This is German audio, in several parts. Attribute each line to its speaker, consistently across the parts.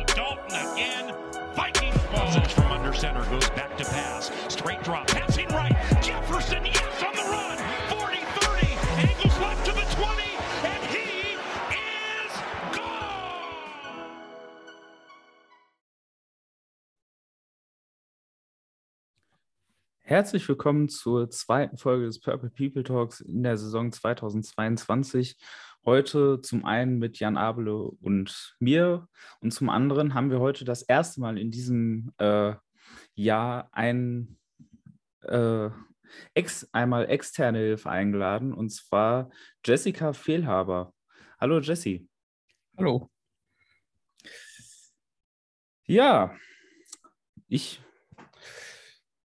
Speaker 1: Dalton again. Vikings ball. from under center goes back to pass. Straight drop. Passing right. Jefferson, yes, on the run. 40-30. Angles left to the 20. And he is gone.
Speaker 2: Herzlich willkommen zur zweiten Folge des Purple People Talks in der Saison 2022. Heute zum einen mit Jan Abele und mir und zum anderen haben wir heute das erste Mal in diesem äh, Jahr ein, äh, ex, einmal externe Hilfe eingeladen und zwar Jessica Fehlhaber. Hallo Jessie.
Speaker 3: Hallo.
Speaker 2: Ja, ich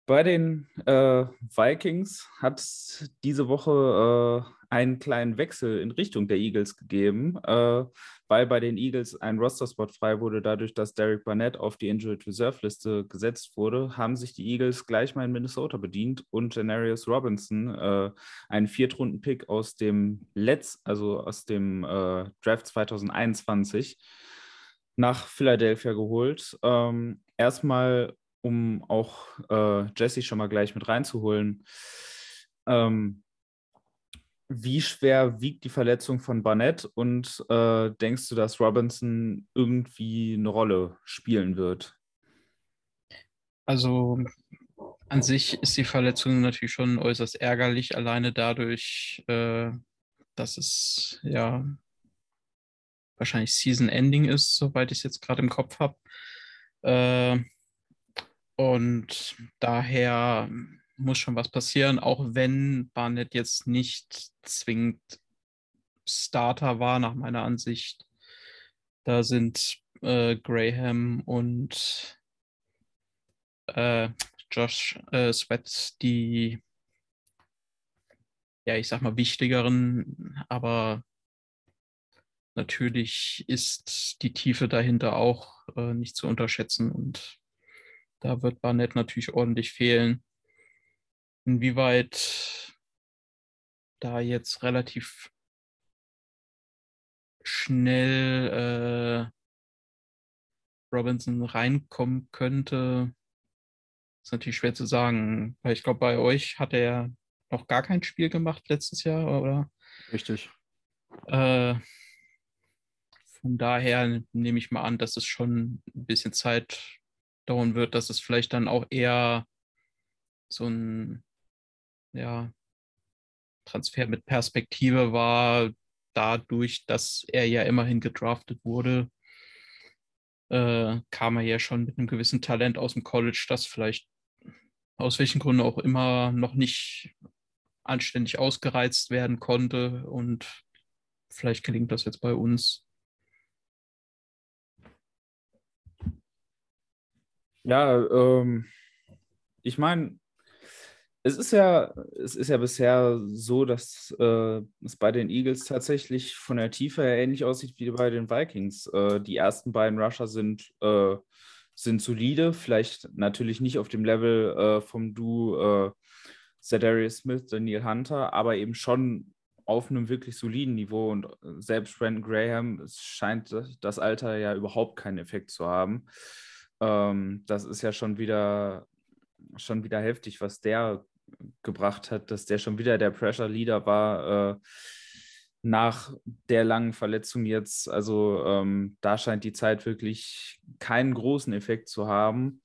Speaker 2: bei den äh, Vikings hat es diese Woche äh, einen kleinen Wechsel in Richtung der Eagles gegeben, äh, weil bei den Eagles ein Roster-Spot frei wurde, dadurch, dass Derek Barnett auf die Injured Reserve-Liste gesetzt wurde, haben sich die Eagles gleich mal in Minnesota bedient und Janarius Robinson, äh, einen Viertrunden-Pick aus dem Letz, also aus dem äh, Draft 2021, nach Philadelphia geholt. Ähm, erstmal um auch äh, Jesse schon mal gleich mit reinzuholen. Ähm, wie schwer wiegt die Verletzung von Barnett und äh, denkst du, dass Robinson irgendwie eine Rolle spielen wird?
Speaker 3: Also an sich ist die Verletzung natürlich schon äußerst ärgerlich, alleine dadurch, äh, dass es ja wahrscheinlich Season Ending ist, soweit ich es jetzt gerade im Kopf habe. Äh, und daher muss schon was passieren, auch wenn Barnett jetzt nicht zwingend Starter war, nach meiner Ansicht. Da sind äh, Graham und äh, Josh äh, Sweat die, ja, ich sag mal, wichtigeren, aber natürlich ist die Tiefe dahinter auch äh, nicht zu unterschätzen und da wird Barnett natürlich ordentlich fehlen. Inwieweit da jetzt relativ schnell äh, Robinson reinkommen könnte, ist natürlich schwer zu sagen. Weil ich glaube, bei euch hat er noch gar kein Spiel gemacht letztes Jahr, oder?
Speaker 2: Richtig.
Speaker 3: Äh, von daher nehme ich mal an, dass es schon ein bisschen Zeit dauern wird, dass es vielleicht dann auch eher so ein ja, Transfer mit Perspektive war, dadurch, dass er ja immerhin gedraftet wurde, äh, kam er ja schon mit einem gewissen Talent aus dem College, das vielleicht aus welchen Gründen auch immer noch nicht anständig ausgereizt werden konnte. Und vielleicht gelingt das jetzt bei uns.
Speaker 2: Ja, ähm, ich meine, es ist ja, es ist ja bisher so, dass äh, es bei den Eagles tatsächlich von der Tiefe her ähnlich aussieht wie bei den Vikings. Äh, die ersten beiden Rusher sind, äh, sind solide, vielleicht natürlich nicht auf dem Level äh, vom Du äh, Zedarius Smith, Daniel Hunter, aber eben schon auf einem wirklich soliden Niveau und selbst Brandon Graham, es scheint das Alter ja überhaupt keinen Effekt zu haben. Ähm, das ist ja schon wieder, schon wieder heftig, was der gebracht hat, dass der schon wieder der Pressure Leader war äh, nach der langen Verletzung jetzt. Also ähm, da scheint die Zeit wirklich keinen großen Effekt zu haben.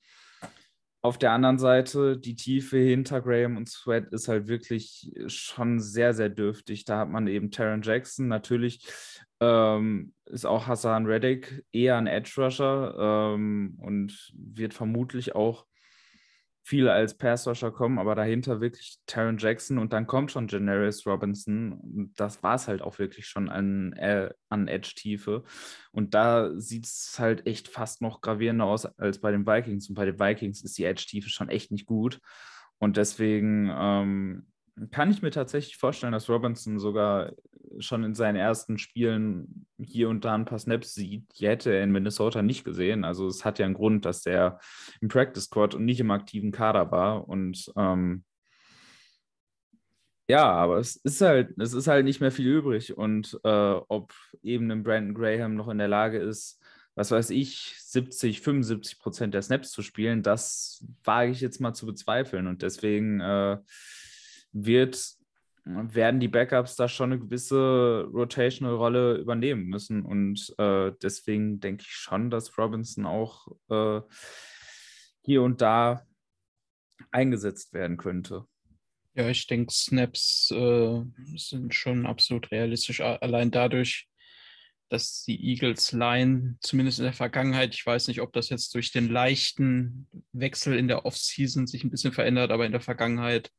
Speaker 2: Auf der anderen Seite, die Tiefe hinter Graham und Sweat ist halt wirklich schon sehr, sehr dürftig. Da hat man eben Taron Jackson. Natürlich ähm, ist auch Hassan Reddick eher ein Edge Rusher ähm, und wird vermutlich auch viel als Passwasher kommen, aber dahinter wirklich Taron Jackson und dann kommt schon Janaris Robinson. Das war es halt auch wirklich schon an, äh, an Edge-Tiefe. Und da sieht es halt echt fast noch gravierender aus als bei den Vikings. Und bei den Vikings ist die Edge-Tiefe schon echt nicht gut. Und deswegen ähm, kann ich mir tatsächlich vorstellen, dass Robinson sogar schon in seinen ersten Spielen hier und da ein paar Snaps sieht. Die hätte er in Minnesota nicht gesehen. Also es hat ja einen Grund, dass der im Practice Squad und nicht im aktiven Kader war. Und ähm, ja, aber es ist halt, es ist halt nicht mehr viel übrig. Und äh, ob eben ein Brandon Graham noch in der Lage ist, was weiß ich, 70, 75 Prozent der Snaps zu spielen, das wage ich jetzt mal zu bezweifeln. Und deswegen äh, wird, werden die Backups da schon eine gewisse Rotational-Rolle übernehmen müssen. Und äh, deswegen denke ich schon, dass Robinson auch äh, hier und da eingesetzt werden könnte.
Speaker 3: Ja, ich denke, Snaps äh, sind schon absolut realistisch. Allein dadurch, dass die Eagles Line, zumindest in der Vergangenheit, ich weiß nicht, ob das jetzt durch den leichten Wechsel in der Offseason sich ein bisschen verändert, aber in der Vergangenheit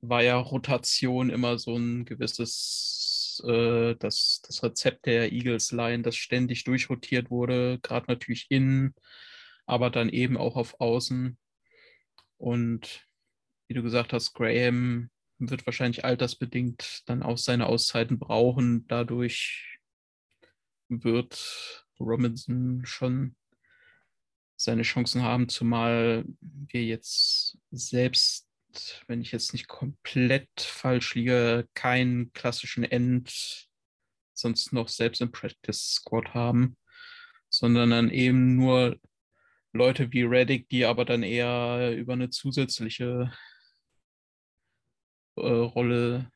Speaker 3: war ja Rotation immer so ein gewisses, äh, das, das Rezept der Eagles Line, das ständig durchrotiert wurde, gerade natürlich innen, aber dann eben auch auf Außen. Und wie du gesagt hast, Graham wird wahrscheinlich altersbedingt dann auch seine Auszeiten brauchen. Dadurch wird Robinson schon seine Chancen haben, zumal wir jetzt selbst wenn ich jetzt nicht komplett falsch liege, keinen klassischen End sonst noch selbst im Practice Squad haben, sondern dann eben nur Leute wie Reddick, die aber dann eher über eine zusätzliche äh, Rolle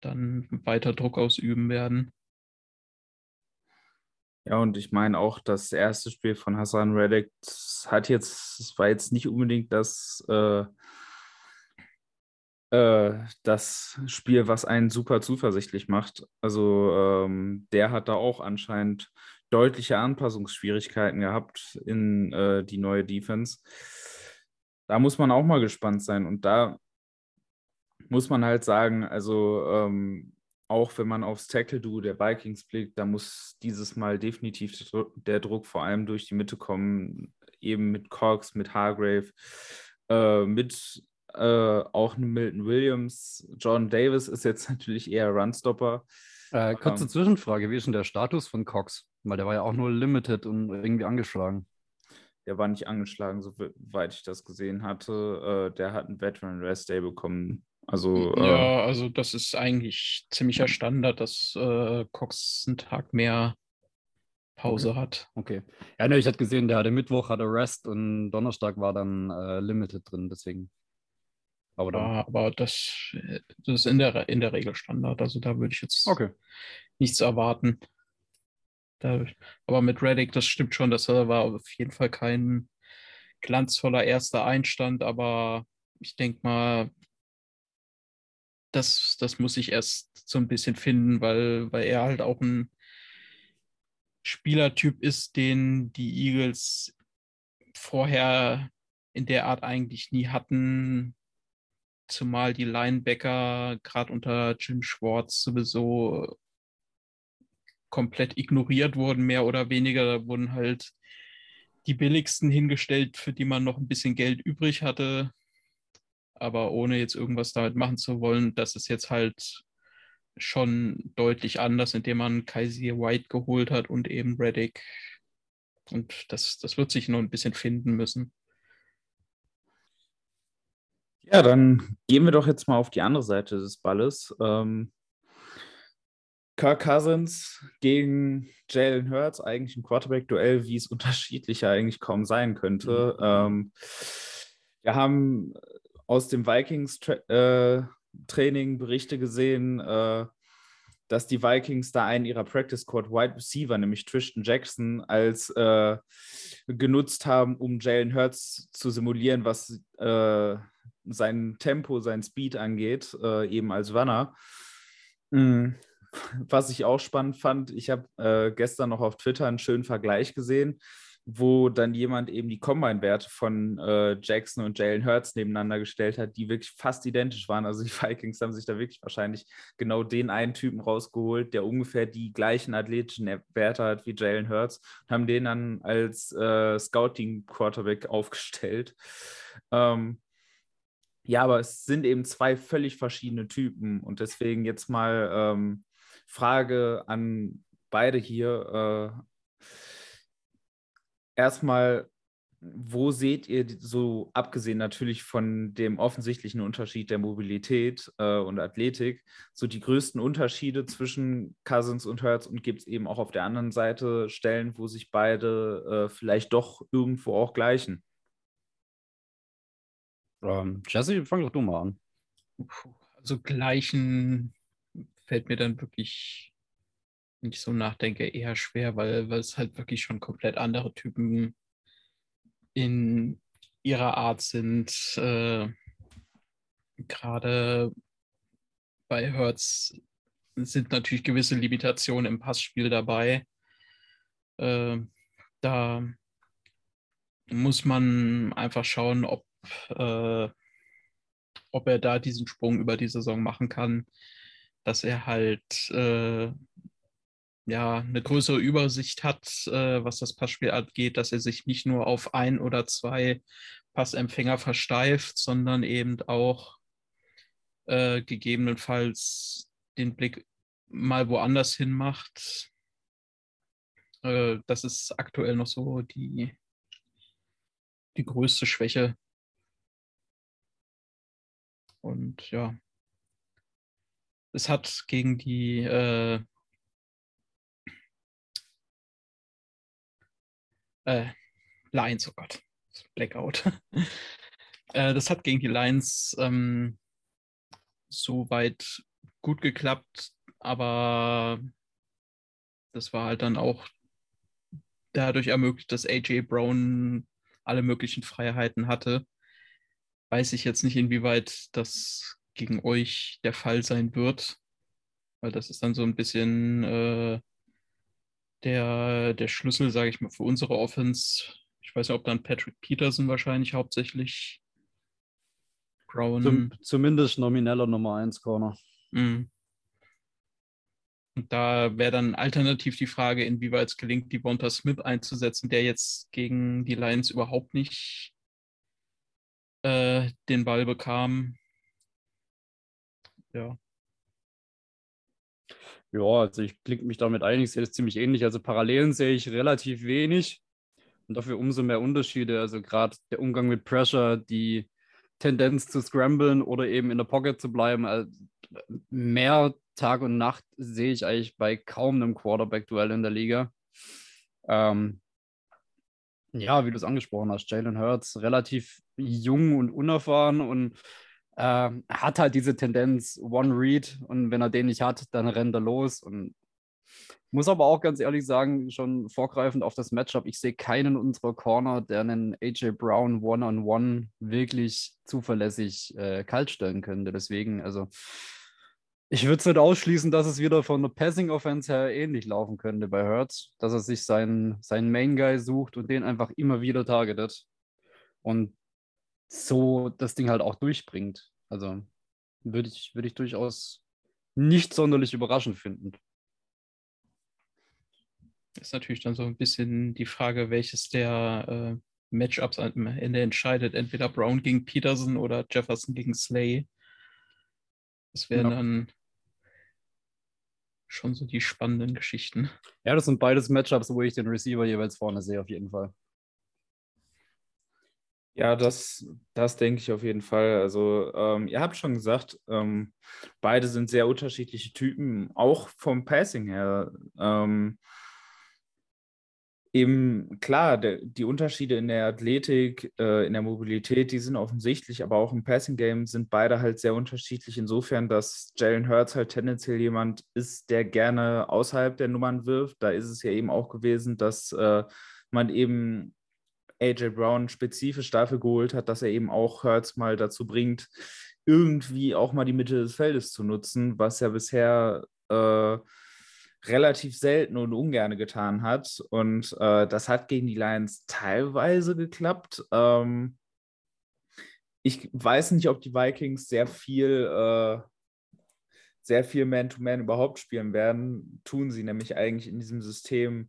Speaker 3: dann weiter Druck ausüben werden.
Speaker 2: Ja, und ich meine auch, das erste Spiel von Hassan Reddick hat jetzt, es war jetzt nicht unbedingt das äh, äh, das Spiel, was einen super zuversichtlich macht. Also ähm, der hat da auch anscheinend deutliche Anpassungsschwierigkeiten gehabt in äh, die neue Defense. Da muss man auch mal gespannt sein. Und da muss man halt sagen, also ähm, auch wenn man aufs Tackle-Duo der Vikings blickt, da muss dieses Mal definitiv der Druck vor allem durch die Mitte kommen, eben mit Cox, mit Hargrave, äh, mit äh, auch Milton Williams. John Davis ist jetzt natürlich eher Runstopper.
Speaker 4: Äh, kurze ähm, Zwischenfrage: Wie ist denn der Status von Cox? Weil der war ja auch nur limited und irgendwie angeschlagen.
Speaker 2: Der war nicht angeschlagen, soweit ich das gesehen hatte. Äh, der hat einen Veteran Rest Day bekommen. Also,
Speaker 3: äh, ja, also das ist eigentlich ziemlicher Standard, dass äh, Cox einen Tag mehr Pause
Speaker 4: okay.
Speaker 3: hat.
Speaker 4: Okay. Ja, ne, ich hatte gesehen, der hatte Mittwoch hatte Rest und Donnerstag war dann äh, Limited drin, deswegen.
Speaker 3: Aber, dann... ja, aber das, das ist in der, in der Regel Standard. Also da würde ich jetzt
Speaker 4: okay.
Speaker 3: nichts erwarten. Da, aber mit Reddick, das stimmt schon, das war auf jeden Fall kein glanzvoller erster Einstand, aber ich denke mal, das, das muss ich erst so ein bisschen finden, weil, weil er halt auch ein Spielertyp ist, den die Eagles vorher in der Art eigentlich nie hatten zumal die Linebacker gerade unter Jim Schwartz sowieso komplett ignoriert wurden, mehr oder weniger. Da wurden halt die billigsten hingestellt, für die man noch ein bisschen Geld übrig hatte, aber ohne jetzt irgendwas damit machen zu wollen. Das ist jetzt halt schon deutlich anders, indem man Kaiser White geholt hat und eben Reddick. Und das, das wird sich noch ein bisschen finden müssen.
Speaker 2: Ja, dann gehen wir doch jetzt mal auf die andere Seite des Balles. Ähm, Kirk Cousins gegen Jalen Hurts, eigentlich ein Quarterback-Duell, wie es unterschiedlicher eigentlich kaum sein könnte. Mhm. Ähm, wir haben aus dem Vikings-Training äh, Berichte gesehen, äh, dass die Vikings da einen ihrer Practice Squad Wide Receiver, nämlich Tristan Jackson, als äh, genutzt haben, um Jalen Hurts zu simulieren, was äh, sein Tempo, sein Speed angeht, äh, eben als Runner. Mhm. Was ich auch spannend fand, ich habe äh, gestern noch auf Twitter einen schönen Vergleich gesehen. wo dann jemand eben die Combine-Werte von äh, Jackson und Jalen Hurts nebeneinander gestellt hat, die wirklich fast identisch waren. Also die Vikings haben sich da wirklich wahrscheinlich genau den einen Typen rausgeholt, der ungefähr die gleichen athletischen Werte hat wie Jalen Hurts und haben den dann als äh, Scouting-Quarterback aufgestellt. Ähm, ja, aber es sind eben zwei völlig verschiedene Typen und deswegen jetzt mal ähm, Frage an beide hier. Äh, erstmal, wo seht ihr so, abgesehen natürlich von dem offensichtlichen Unterschied der Mobilität äh, und Athletik, so die größten Unterschiede zwischen Cousins und Hertz und gibt es eben auch auf der anderen Seite Stellen, wo sich beide äh, vielleicht doch irgendwo auch gleichen?
Speaker 4: Ähm, Jesse, fang doch du mal an.
Speaker 3: Also gleichen fällt mir dann wirklich, wenn ich so nachdenke, eher schwer, weil, weil es halt wirklich schon komplett andere Typen in ihrer Art sind. Äh, Gerade bei Hertz sind natürlich gewisse Limitationen im Passspiel dabei. Äh, da muss man einfach schauen, ob äh, ob er da diesen Sprung über die Saison machen kann, dass er halt äh, ja eine größere Übersicht hat, äh, was das Passspiel angeht, dass er sich nicht nur auf ein oder zwei Passempfänger versteift, sondern eben auch äh, gegebenenfalls den Blick mal woanders hin macht. Äh, das ist aktuell noch so die, die größte Schwäche und ja, es hat gegen die äh, äh, Lions, oh Gott, Blackout. äh, das hat gegen die Lions ähm, soweit gut geklappt, aber das war halt dann auch dadurch ermöglicht, dass AJ Brown alle möglichen Freiheiten hatte weiß ich jetzt nicht, inwieweit das gegen euch der Fall sein wird, weil das ist dann so ein bisschen äh, der, der Schlüssel, sage ich mal, für unsere Offense. Ich weiß nicht, ob dann Patrick Peterson wahrscheinlich hauptsächlich
Speaker 4: Brown. Zum, zumindest nomineller Nummer 1 Corner.
Speaker 3: Mhm. Und da wäre dann alternativ die Frage, inwieweit es gelingt, die Bonta Smith einzusetzen, der jetzt gegen die Lions überhaupt nicht äh, den Ball bekam. Ja.
Speaker 4: Ja, also ich klinge mich damit ein, ich sehe das ziemlich ähnlich. Also Parallelen sehe ich relativ wenig und dafür umso mehr Unterschiede. Also gerade der Umgang mit Pressure, die Tendenz zu scramblen oder eben in der Pocket zu bleiben. Also mehr Tag und Nacht sehe ich eigentlich bei kaum einem Quarterback-Duell in der Liga. Ähm, ja, wie du es angesprochen hast, Jalen Hurts relativ jung und unerfahren und äh, hat halt diese Tendenz, One Read und wenn er den nicht hat, dann rennt er los und muss aber auch ganz ehrlich sagen, schon vorgreifend auf das Matchup, ich sehe keinen unserer Corner, der einen AJ Brown One-on-One -on -one wirklich zuverlässig äh, kaltstellen könnte. Deswegen, also ich würde es nicht ausschließen, dass es wieder von der Passing Offense her ähnlich laufen könnte bei Hertz, dass er sich seinen, seinen Main Guy sucht und den einfach immer wieder targetet und so das Ding halt auch durchbringt. Also würde ich, würd ich durchaus nicht sonderlich überraschend finden.
Speaker 3: Das ist natürlich dann so ein bisschen die Frage, welches der äh, Matchups am Ende entscheidet. Entweder Brown gegen Peterson oder Jefferson gegen Slay. Das wären ja. dann schon so die spannenden Geschichten.
Speaker 4: Ja, das sind beides Matchups, wo ich den Receiver jeweils vorne sehe, auf jeden Fall.
Speaker 2: Ja, das, das denke ich auf jeden Fall. Also, ähm, ihr habt schon gesagt, ähm, beide sind sehr unterschiedliche Typen, auch vom Passing her. Ähm, eben klar, der, die Unterschiede in der Athletik, äh, in der Mobilität, die sind offensichtlich, aber auch im Passing Game sind beide halt sehr unterschiedlich. Insofern, dass Jalen Hurts halt tendenziell jemand ist, der gerne außerhalb der Nummern wirft. Da ist es ja eben auch gewesen, dass äh, man eben AJ Brown spezifisch dafür geholt hat, dass er eben auch Hurts mal dazu bringt, irgendwie auch mal die Mitte des Feldes zu nutzen, was ja bisher äh, relativ selten und ungern getan hat. Und äh, das hat gegen die Lions teilweise geklappt. Ähm, ich weiß nicht, ob die Vikings sehr viel, äh, sehr viel Man-to-Man -Man überhaupt spielen werden. Tun sie nämlich eigentlich in diesem System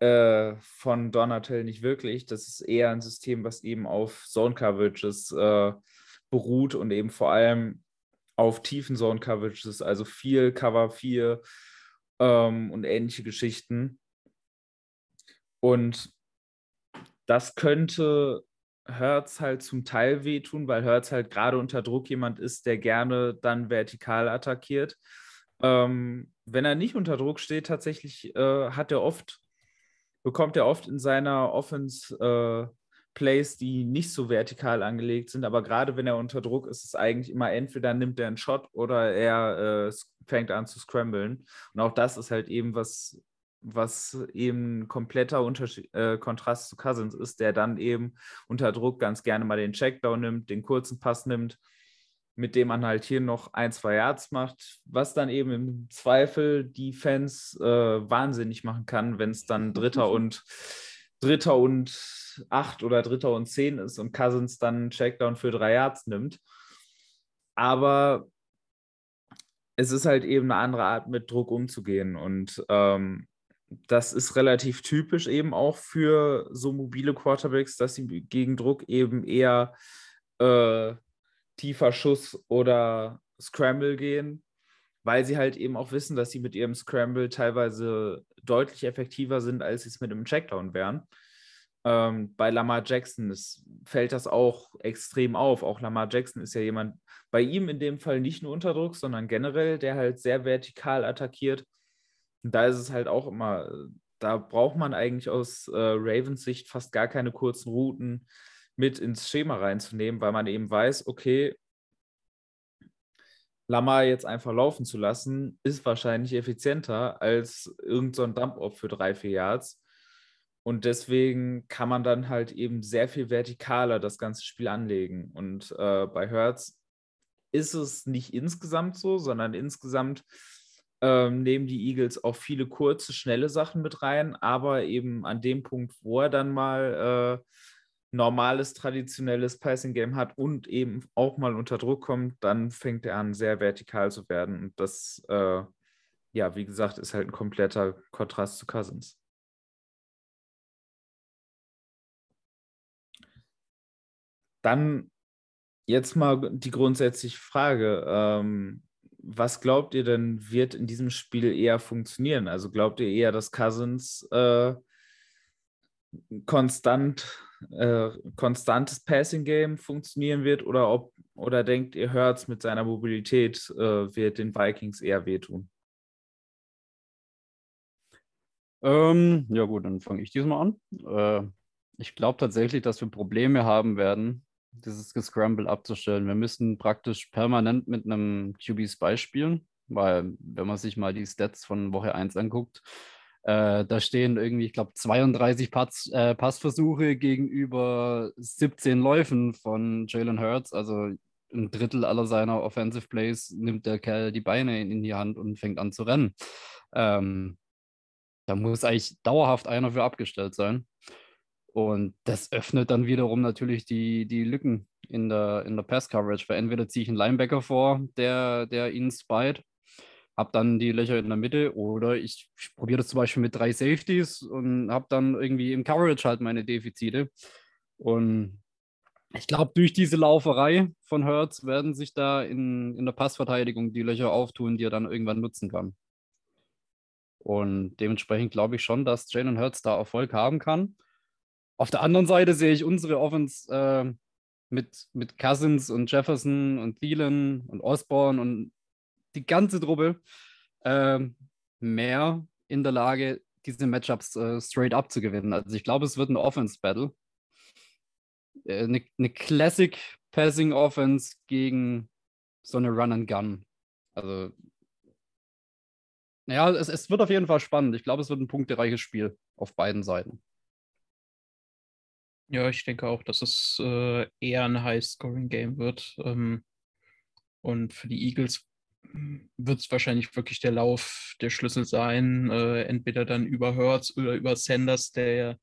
Speaker 2: äh, von Donatel nicht wirklich. Das ist eher ein System, was eben auf Zone-Coverages äh, beruht und eben vor allem auf tiefen Zone-Coverages, also viel Cover 4 ähm, und ähnliche Geschichten. Und das könnte Hertz halt zum Teil wehtun, weil Hertz halt gerade unter Druck jemand ist, der gerne dann vertikal attackiert. Ähm, wenn er nicht unter Druck steht, tatsächlich äh, hat er oft, bekommt er oft in seiner Offense äh, Plays, die nicht so vertikal angelegt sind, aber gerade wenn er unter Druck ist, ist es eigentlich immer entweder nimmt er einen Shot oder er äh, fängt an zu scramblen. Und auch das ist halt eben was, was eben kompletter Unterschied, äh, Kontrast zu Cousins ist, der dann eben unter Druck ganz gerne mal den Checkdown nimmt, den kurzen Pass nimmt, mit dem man halt hier noch ein, zwei Yards macht, was dann eben im Zweifel die Fans äh, wahnsinnig machen kann, wenn es dann Dritter und Dritter und acht oder Dritter und zehn ist und Cousins dann einen Checkdown für drei Yards nimmt. Aber es ist halt eben eine andere Art, mit Druck umzugehen. Und ähm, das ist relativ typisch eben auch für so mobile Quarterbacks, dass sie gegen Druck eben eher äh, tiefer Schuss oder Scramble gehen, weil sie halt eben auch wissen, dass sie mit ihrem Scramble teilweise deutlich effektiver sind, als sie es mit einem Checkdown wären. Ähm, bei Lamar Jackson ist, fällt das auch extrem auf. Auch Lamar Jackson ist ja jemand, bei ihm in dem Fall nicht nur unter Druck, sondern generell, der halt sehr vertikal attackiert und da ist es halt auch immer, da braucht man eigentlich aus äh, Ravens Sicht fast gar keine kurzen Routen mit ins Schema reinzunehmen, weil man eben weiß, okay, Lamar jetzt einfach laufen zu lassen, ist wahrscheinlich effizienter als irgendein so Dump-Off für drei, vier Yards. Und deswegen kann man dann halt eben sehr viel vertikaler das ganze Spiel anlegen. Und äh, bei Hertz ist es nicht insgesamt so, sondern insgesamt ähm, nehmen die Eagles auch viele kurze, schnelle Sachen mit rein, aber eben an dem Punkt, wo er dann mal äh, normales, traditionelles Passing-Game hat und eben auch mal unter Druck kommt, dann fängt er an, sehr vertikal zu werden. Und das, äh, ja, wie gesagt, ist halt ein kompletter Kontrast zu Cousins. Dann jetzt mal die grundsätzliche Frage. Ähm, was glaubt ihr denn, wird in diesem Spiel eher funktionieren? Also glaubt ihr eher, dass Cousins äh, konstant, äh, konstantes Passing-Game funktionieren wird oder, ob, oder denkt ihr, Hurts mit seiner Mobilität äh, wird den Vikings eher wehtun?
Speaker 4: Ähm, ja gut, dann fange ich diesmal an. Äh, ich glaube tatsächlich, dass wir Probleme haben werden, dieses Gescramble abzustellen. Wir müssen praktisch permanent mit einem QB-Spy spielen, weil wenn man sich mal die Stats von Woche 1 anguckt, äh, da stehen irgendwie, ich glaube, 32 Pass, äh, Passversuche gegenüber 17 Läufen von Jalen Hurts. Also ein Drittel aller seiner Offensive Plays nimmt der Kerl die Beine in, in die Hand und fängt an zu rennen. Ähm, da muss eigentlich dauerhaft einer für abgestellt sein. Und das öffnet dann wiederum natürlich die, die Lücken in der, in der Pass-Coverage, weil entweder ziehe ich einen Linebacker vor, der, der ihn spied, habe dann die Löcher in der Mitte, oder ich, probiere das zum Beispiel mit drei Safeties und habe dann irgendwie im Coverage halt meine Defizite. Und ich glaube, durch diese Lauferei von Hertz werden sich da in, in der Passverteidigung die Löcher auftun, die er dann irgendwann nutzen kann. Und dementsprechend glaube ich schon, dass Jalen Hurts da Erfolg haben kann. Auf der anderen Seite sehe ich unsere Offense äh, mit, mit Cousins und Jefferson und Thielen und Osborne und die ganze Truppe äh, mehr in der Lage, diese Matchups äh, straight up zu gewinnen. Also ich glaube, es wird ein Offense-Battle. Äh, eine, eine Classic Passing Offense gegen so eine Run and Gun. Also ja, es, es wird auf jeden Fall spannend. Ich glaube, es wird ein punktereiches Spiel auf beiden Seiten.
Speaker 3: Ja, ich denke auch, dass es äh, eher ein High-Scoring-Game wird. Ähm, und für die Eagles wird es wahrscheinlich wirklich der Lauf der Schlüssel sein. Äh, entweder dann über Hertz oder über Sanders, der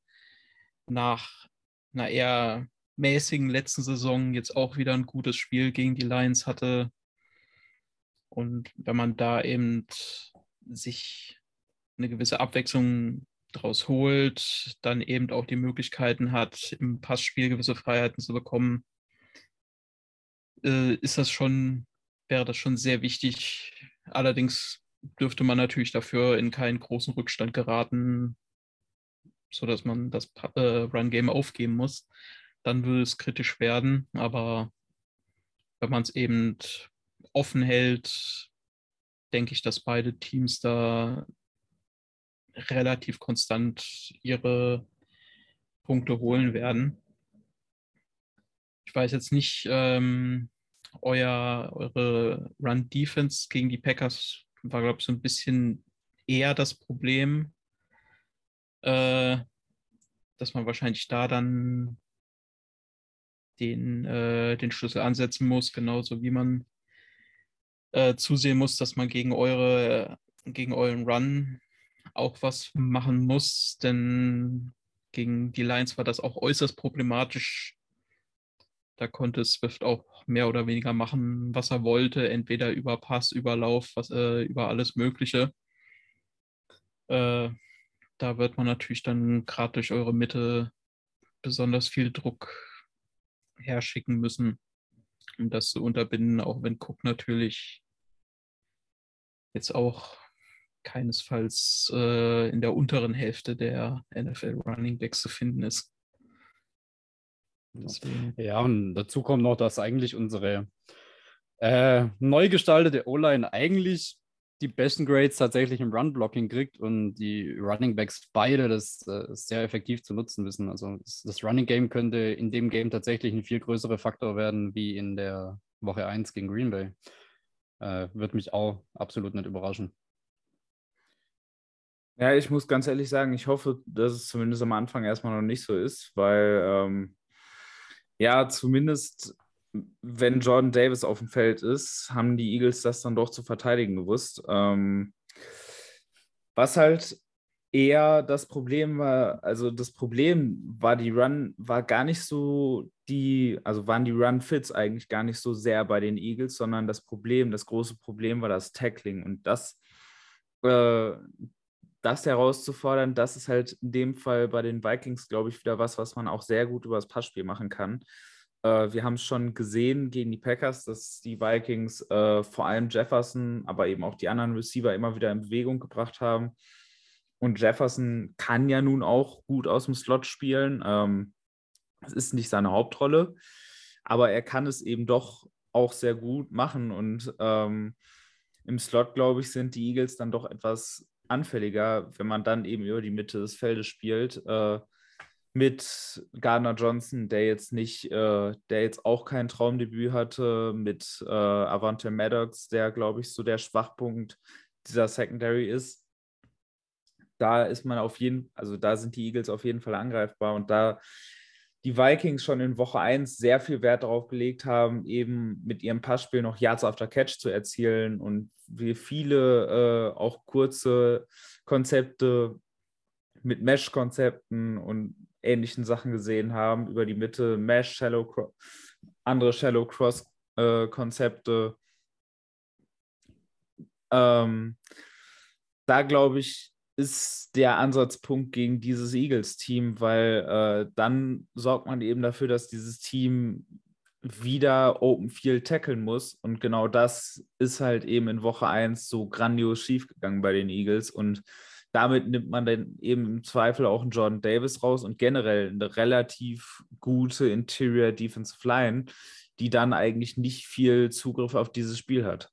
Speaker 3: nach einer eher mäßigen letzten Saison jetzt auch wieder ein gutes Spiel gegen die Lions hatte. Und wenn man da eben sich eine gewisse Abwechslung draus holt, dann eben auch die Möglichkeiten hat, im Passspiel gewisse Freiheiten zu bekommen, äh, ist das schon, wäre das schon sehr wichtig. Allerdings dürfte man natürlich dafür in keinen großen Rückstand geraten, sodass man das äh, Run-Game aufgeben muss. Dann würde es kritisch werden, aber wenn man es eben offen hält, denke ich, dass beide Teams da relativ konstant ihre Punkte holen werden. Ich weiß jetzt nicht, ähm, euer, eure Run-Defense gegen die Packers war, glaube ich, so ein bisschen eher das Problem, äh, dass man wahrscheinlich da dann den, äh, den Schlüssel ansetzen muss, genauso wie man äh, zusehen muss, dass man gegen eure, gegen euren Run auch was machen muss, denn gegen die Lions war das auch äußerst problematisch. Da konnte Swift auch mehr oder weniger machen, was er wollte, entweder über Pass, über Lauf, was, äh, über alles Mögliche. Äh, da wird man natürlich dann gerade durch eure Mitte besonders viel Druck herschicken müssen, um das zu unterbinden, auch wenn Cook natürlich jetzt auch keinesfalls äh, in der unteren Hälfte der NFL Running Backs zu finden ist.
Speaker 4: Deswegen. Ja, und dazu kommt noch, dass eigentlich unsere äh, neu gestaltete O-Line eigentlich die besten Grades tatsächlich im Run-Blocking kriegt und die Running Backs beide das äh, sehr effektiv zu nutzen wissen. Also das, Running Game könnte in dem Game tatsächlich ein viel größerer Faktor werden wie in der Woche 1 gegen Green Bay. Äh, Würde mich auch absolut nicht überraschen.
Speaker 2: Ja, ich muss ganz ehrlich sagen, ich hoffe, dass es zumindest am Anfang erstmal noch nicht so ist, weil ähm, ja, zumindest wenn Jordan Davis auf dem Feld ist, haben die Eagles das dann doch zu verteidigen gewusst. Ähm, was halt eher das Problem war, also das Problem war die Run, war gar nicht so die, also waren die Run-Fits eigentlich gar nicht so sehr bei den Eagles, sondern das Problem, das große Problem war das Tackling und das, äh, das herauszufordern, das ist halt in dem Fall bei den Vikings, glaube ich, wieder was, was man auch sehr gut über das Passspiel machen kann. Äh, wir haben es schon gesehen gegen die Packers, dass die Vikings äh, vor allem Jefferson, aber eben auch die anderen Receiver immer wieder in Bewegung gebracht haben. Und Jefferson kann ja nun auch gut aus dem Slot spielen. Ähm, ist nicht seine Hauptrolle, aber er kann es eben doch auch sehr gut machen. Und ähm, im Slot, glaube ich, sind die Eagles dann doch etwas anfälliger, wenn man dann eben über die Mitte des Feldes spielt. Äh, mit Gardner Johnson, der jetzt nicht, äh, der jetzt auch kein Traumdebüt hatte, mit äh, Avante Maddox, der, glaube ich, so der Schwachpunkt dieser Secondary ist. Da ist man auf jeden, also da sind die Eagles auf jeden Fall angreifbar und da die Vikings schon in Woche 1 sehr viel Wert darauf gelegt haben, eben mit ihrem Passspiel noch Yards after Catch zu erzielen und wir viele äh, auch kurze Konzepte mit Mesh-Konzepten und ähnlichen Sachen gesehen haben, über die Mitte, Mesh, Shallow, andere Shallow Cross-Konzepte. Äh, ähm, da glaube ich, ist der Ansatzpunkt gegen dieses Eagles-Team, weil äh, dann sorgt man eben dafür, dass dieses Team wieder Open Field tackeln muss. Und genau das ist halt eben in Woche 1 so grandios schiefgegangen bei den Eagles. Und damit nimmt man dann eben im Zweifel auch einen Jordan Davis raus und generell eine relativ gute Interior Defensive Line, die dann eigentlich nicht viel Zugriff auf dieses Spiel hat.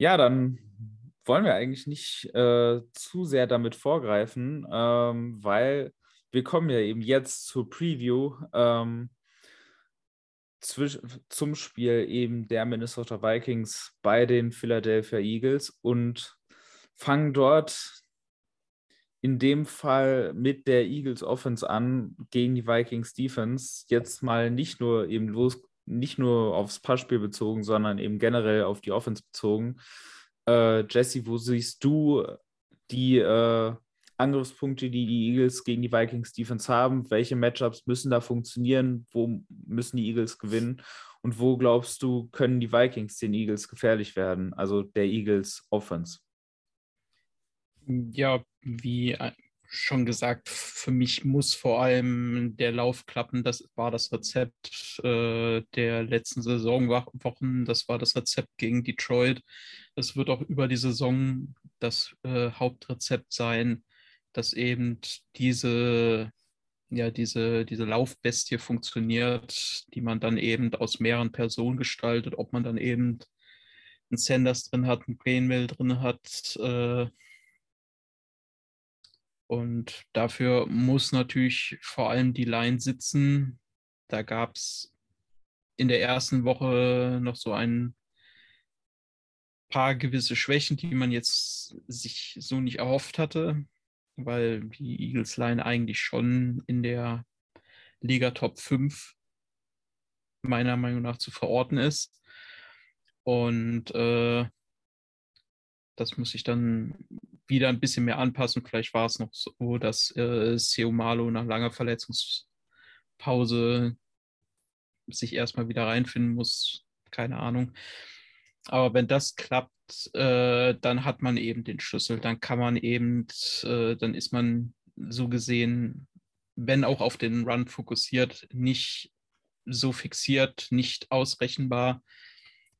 Speaker 2: Ja, dann wollen wir eigentlich nicht äh, zu sehr damit vorgreifen, ähm, weil wir kommen ja eben jetzt zur Preview ähm, zum Spiel eben der Minnesota Vikings bei den Philadelphia Eagles und fangen dort in dem Fall mit der Eagles Offense an gegen die Vikings Defense. Jetzt mal nicht nur eben los, nicht nur aufs Passspiel bezogen, sondern eben generell auf die Offense bezogen. Äh, Jesse, wo siehst du die äh, Angriffspunkte, die die Eagles gegen die Vikings Defense haben? Welche Matchups müssen da funktionieren? Wo müssen die Eagles gewinnen? Und wo glaubst du, können die Vikings den Eagles gefährlich werden? Also der Eagles Offense.
Speaker 3: Ja, wie schon gesagt, für mich muss vor allem der Lauf klappen. Das war das Rezept äh, der letzten Saisonwochen. Das war das Rezept gegen Detroit. Das wird auch über die Saison das äh, Hauptrezept sein, dass eben diese, ja, diese, diese Laufbestie funktioniert, die man dann eben aus mehreren Personen gestaltet, ob man dann eben einen Sanders drin hat, einen Greenville drin hat, äh, und dafür muss natürlich vor allem die Line sitzen. Da gab es in der ersten Woche noch so ein paar gewisse Schwächen, die man jetzt sich so nicht erhofft hatte, weil die Eagles Line eigentlich schon in der Liga Top 5 meiner Meinung nach zu verorten ist. Und äh, das muss ich dann wieder ein bisschen mehr anpassen. Vielleicht war es noch so, dass äh, Seumalo nach langer Verletzungspause sich erstmal wieder reinfinden muss. Keine Ahnung. Aber wenn das klappt, äh, dann hat man eben den Schlüssel. Dann kann man eben, äh, dann ist man so gesehen, wenn auch auf den Run fokussiert, nicht so fixiert, nicht ausrechenbar,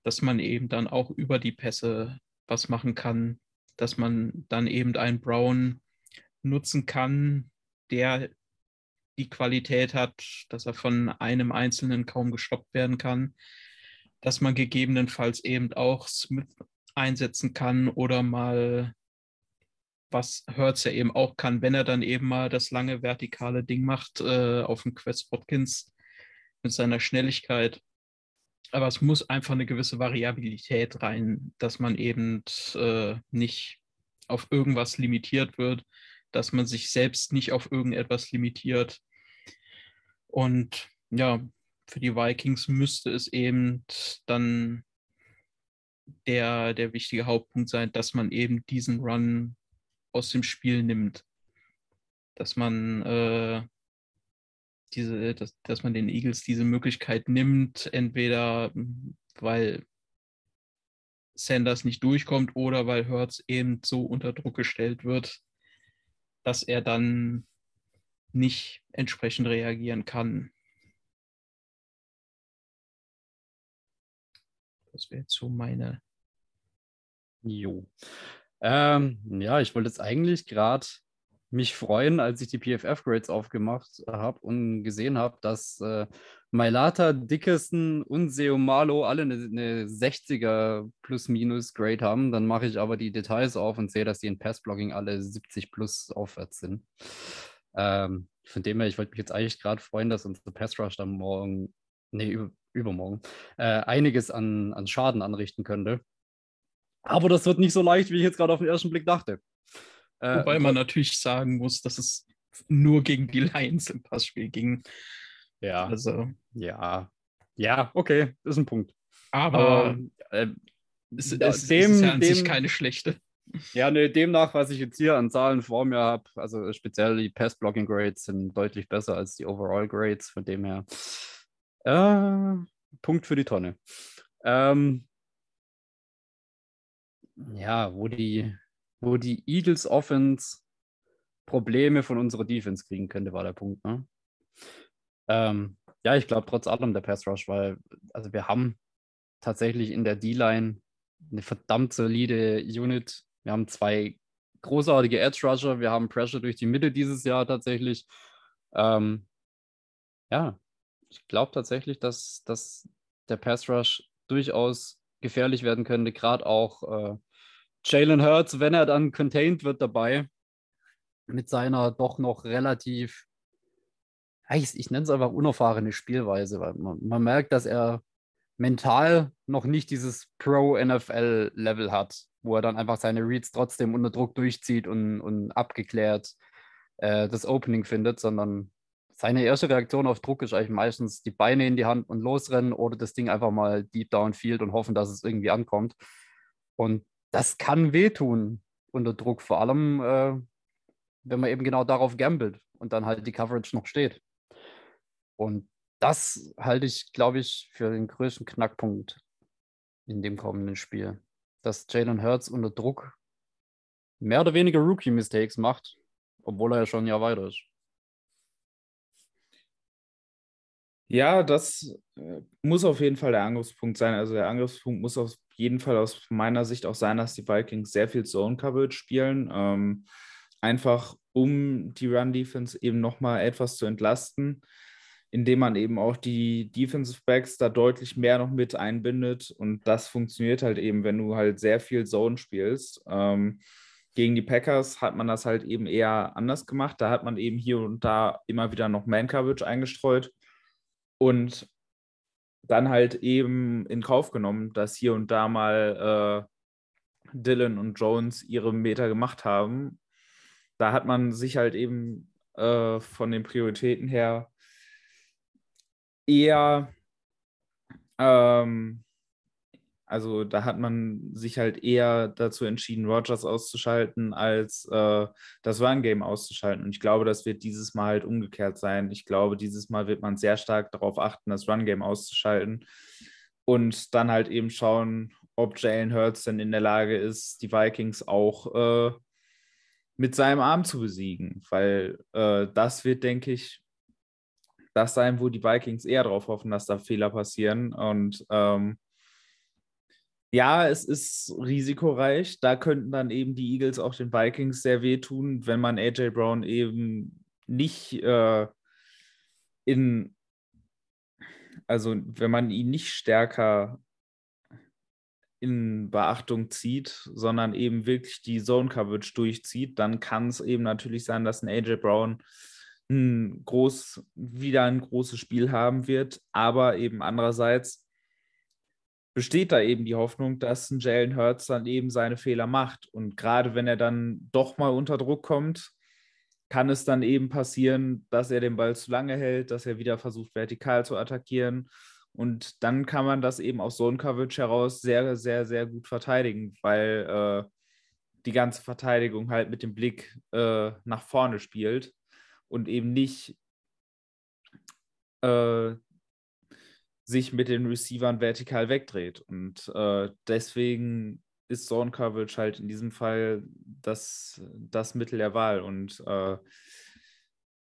Speaker 3: dass man eben dann auch über die Pässe was machen kann, dass man dann eben einen Brown nutzen kann, der die Qualität hat, dass er von einem Einzelnen kaum gestoppt werden kann, dass man gegebenenfalls eben auch Smith einsetzen kann oder mal, was Hertz ja eben auch kann, wenn er dann eben mal das lange vertikale Ding macht äh, auf dem Quest Watkins mit seiner Schnelligkeit aber es muss einfach eine gewisse Variabilität rein, dass man eben äh, nicht auf irgendwas limitiert wird, dass man sich selbst nicht auf irgendetwas limitiert. Und ja, für die Vikings müsste es eben dann der, der wichtige Hauptpunkt sein, dass man eben diesen Run aus dem Spiel nimmt. Dass man äh, diese, dass, dass man den Eagles diese Möglichkeit nimmt, entweder hm, weil Sanders nicht durchkommt oder weil Hertz eben so unter Druck gestellt wird, dass er dann nicht entsprechend reagieren kann. Das wäre jetzt so meine.
Speaker 4: Jo. Ähm, ja, ich wollte jetzt eigentlich gerade mich freuen, als ich die PFF-Grades aufgemacht habe und gesehen habe, dass äh, Mailata, Dickerson und Seomalo alle eine, eine 60er Plus-Minus-Grade haben. Dann mache ich aber die Details auf und sehe, dass die in Pass-Blocking alle 70 plus aufwärts sind. Ähm, von dem her, ich wollte mich jetzt eigentlich gerade freuen, dass unser Pass-Rush dann morgen, nee, über, übermorgen, äh, einiges an, an Schaden anrichten könnte. Aber das wird nicht so leicht, wie ich jetzt gerade auf den ersten Blick dachte.
Speaker 3: Äh, Wobei man natürlich sagen muss, dass es nur gegen die Lions im Passspiel ging.
Speaker 4: Ja. Also. Ja. Ja, okay, ist ein Punkt.
Speaker 3: Aber, äh, es, es, dem, ist ja an dem, sich keine schlechte.
Speaker 4: Ja, ne, demnach, was ich jetzt hier an Zahlen vor mir habe, also speziell die Pass-Blocking-Grades sind deutlich besser als die Overall-Grades, von dem her äh, Punkt für die Tonne. Ähm, ja, wo die, wo die Eagles Offense Probleme von unserer Defense kriegen könnte, war der Punkt. Ne? Ähm, ja, ich glaube trotz allem der Pass Rush, weil also wir haben tatsächlich in der D-Line eine verdammt solide Unit. Wir haben zwei großartige Edge Rusher, wir haben Pressure durch die Mitte dieses Jahr tatsächlich. Ähm, ja, ich glaube tatsächlich, dass, dass der Pass Rush durchaus gefährlich werden könnte, gerade auch äh, Jalen Hurts, wenn er dann contained wird dabei, mit seiner doch noch relativ, ich, ich nenne es einfach unerfahrene Spielweise, weil man, man merkt, dass er mental noch nicht dieses Pro-NFL-Level hat. wo er dann einfach seine Reads trotzdem unter Druck durchzieht und, und abgeklärt äh, das Opening findet, sondern seine erste Reaktion auf Druck ist eigentlich meistens die Beine in die Hand und losrennen oder das Ding einfach mal deep downfield und hoffen, dass es irgendwie ankommt. Und das kann wehtun unter Druck, vor allem äh, wenn man eben genau darauf gambelt und dann halt die Coverage noch steht. Und das halte ich, glaube ich, für den größten Knackpunkt in dem kommenden Spiel. Dass Jalen Hurts unter Druck mehr oder weniger Rookie-Mistakes macht, obwohl er ja schon ein Jahr weiter ist.
Speaker 2: Ja, das äh, muss auf jeden Fall der Angriffspunkt sein. Also der Angriffspunkt muss auf jeden Fall aus meiner Sicht auch sein, dass die Vikings sehr viel Zone-Coverage spielen. Ähm, einfach um die Run-Defense eben nochmal etwas zu entlasten, indem man eben auch die Defensive Backs da deutlich mehr noch mit einbindet. Und das funktioniert halt eben, wenn du halt sehr viel Zone spielst. Ähm, gegen die Packers hat man das halt eben eher anders gemacht. Da hat man eben hier und da immer wieder noch Man-Coverage eingestreut und dann halt eben in Kauf genommen, dass hier und da mal äh, Dylan und Jones ihre Meter gemacht haben. Da hat man sich halt eben äh, von den Prioritäten her eher ähm, also da hat man sich halt eher dazu entschieden, Rogers auszuschalten, als äh, das Run-Game auszuschalten. Und ich glaube, das wird dieses Mal halt umgekehrt sein. Ich glaube, dieses Mal wird man sehr stark darauf achten, das Run-Game auszuschalten und dann halt eben schauen, ob Jalen Hurts denn in der Lage ist, die Vikings auch äh, mit seinem Arm zu besiegen. Weil äh, das wird, denke ich, das sein, wo die Vikings eher darauf hoffen, dass da Fehler passieren. Und ähm, ja, es ist risikoreich. Da könnten dann eben die Eagles auch den Vikings sehr wehtun, wenn man AJ Brown eben nicht äh, in, also wenn man ihn nicht stärker in Beachtung zieht, sondern eben wirklich die Zone Coverage durchzieht, dann kann es eben natürlich sein, dass ein AJ Brown ein groß, wieder ein großes Spiel haben wird, aber eben andererseits besteht da eben die Hoffnung, dass ein Jalen Hurts dann eben seine Fehler macht. Und gerade wenn er dann doch mal unter Druck kommt, kann es dann eben passieren, dass er den Ball zu lange hält, dass er wieder versucht, vertikal zu attackieren. Und dann kann man das eben aus Zone Coverage heraus sehr, sehr, sehr gut verteidigen, weil äh, die ganze Verteidigung halt mit dem Blick äh, nach vorne spielt und eben nicht äh, sich mit den Receivern vertikal wegdreht. Und äh, deswegen ist Zone Coverage halt in diesem Fall das, das Mittel der Wahl. Und äh,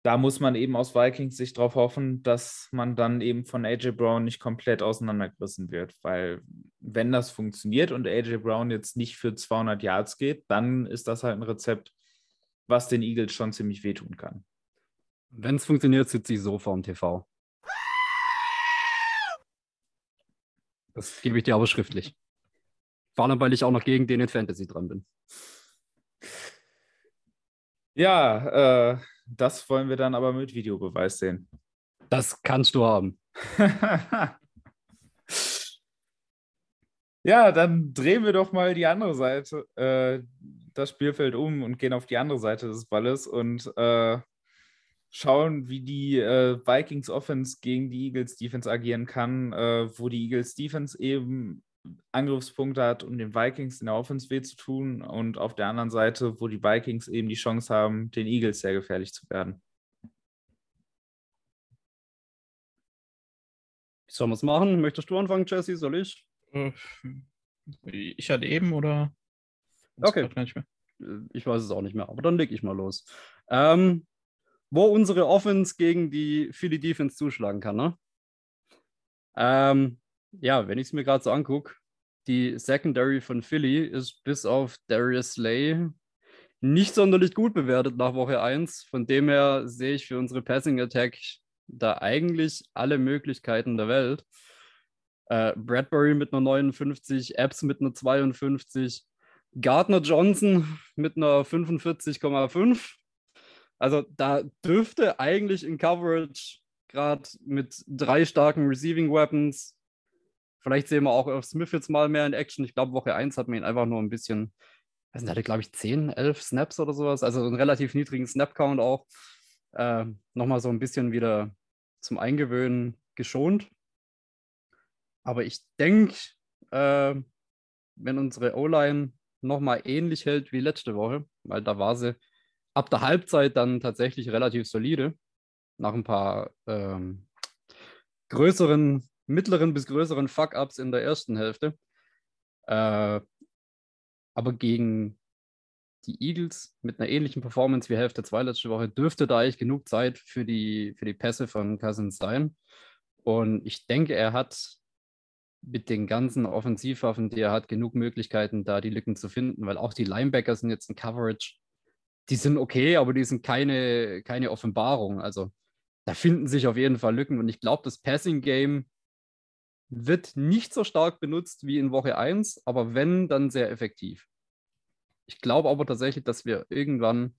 Speaker 2: da muss man eben aus Vikings Sicht darauf hoffen, dass man dann eben von AJ Brown nicht komplett auseinandergerissen wird. Weil wenn das funktioniert und AJ Brown jetzt nicht für 200 Yards geht, dann ist das halt ein Rezept, was den Eagles schon ziemlich wehtun kann.
Speaker 4: Wenn es funktioniert, sitze ich so vorm TV. Das gebe ich dir aber schriftlich. Vor allem, weil ich auch noch gegen den in Fantasy dran bin.
Speaker 2: Ja, äh, das wollen wir dann aber mit Videobeweis sehen.
Speaker 4: Das kannst du haben.
Speaker 2: ja, dann drehen wir doch mal die andere Seite, äh, das Spielfeld um und gehen auf die andere Seite des Balles und äh, schauen, wie die äh, Vikings Offense gegen die Eagles Defense agieren kann, äh, wo die Eagles Defense eben Angriffspunkte hat, um den Vikings in der Offense weh zu tun und auf der anderen Seite, wo die Vikings eben die Chance haben, den Eagles sehr gefährlich zu werden.
Speaker 4: Wie sollen wir es machen? Möchtest du anfangen, Jesse? Soll ich?
Speaker 3: Äh, ich hatte eben oder?
Speaker 4: Okay. Ich weiß es auch nicht mehr, aber dann leg ich mal los. Ähm, wo unsere Offense gegen die Philly Defense zuschlagen kann. Ne? Ähm, ja, wenn ich es mir gerade so angucke, die Secondary von Philly ist bis auf Darius Slay nicht sonderlich gut bewertet nach Woche 1. Von dem her sehe ich für unsere Passing Attack da eigentlich alle Möglichkeiten der Welt. Äh, Bradbury mit einer 59, Epps mit einer 52, Gardner Johnson mit einer 45,5 also da dürfte eigentlich in Coverage gerade mit drei starken Receiving Weapons Vielleicht sehen wir auch Irv Smith jetzt mal mehr in Action. Ich glaube, Woche 1 hat man ihn einfach nur ein bisschen, weiß nicht, hatte, glaube ich, 10, 11 Snaps oder sowas. Also einen relativ niedrigen Snap-Count auch. Äh, Nochmal so ein bisschen wieder zum Eingewöhnen geschont. Aber ich denke, äh, wenn unsere O-Line nochmal ähnlich hält wie letzte Woche, weil da war sie ab der Halbzeit dann tatsächlich relativ solide, nach ein paar ähm, größeren, mittleren bis größeren Fuck-Ups in der ersten Hälfte. Äh, aber gegen die Eagles mit einer ähnlichen Performance wie Hälfte 2 letzte Woche dürfte da eigentlich genug Zeit für die, für die Pässe von Cousins sein. Und ich denke, er hat mit den ganzen Offensivwaffen, die er hat, genug Möglichkeiten, da die Lücken zu finden, weil auch die Linebacker sind jetzt in Coverage. Die sind okay, aber die sind keine, keine Offenbarung. Also da finden sich auf jeden Fall Lücken. Und ich glaube, das Passing Game wird nicht so stark benutzt wie in Woche 1, aber wenn, dann sehr effektiv. Ich glaube aber tatsächlich, dass wir irgendwann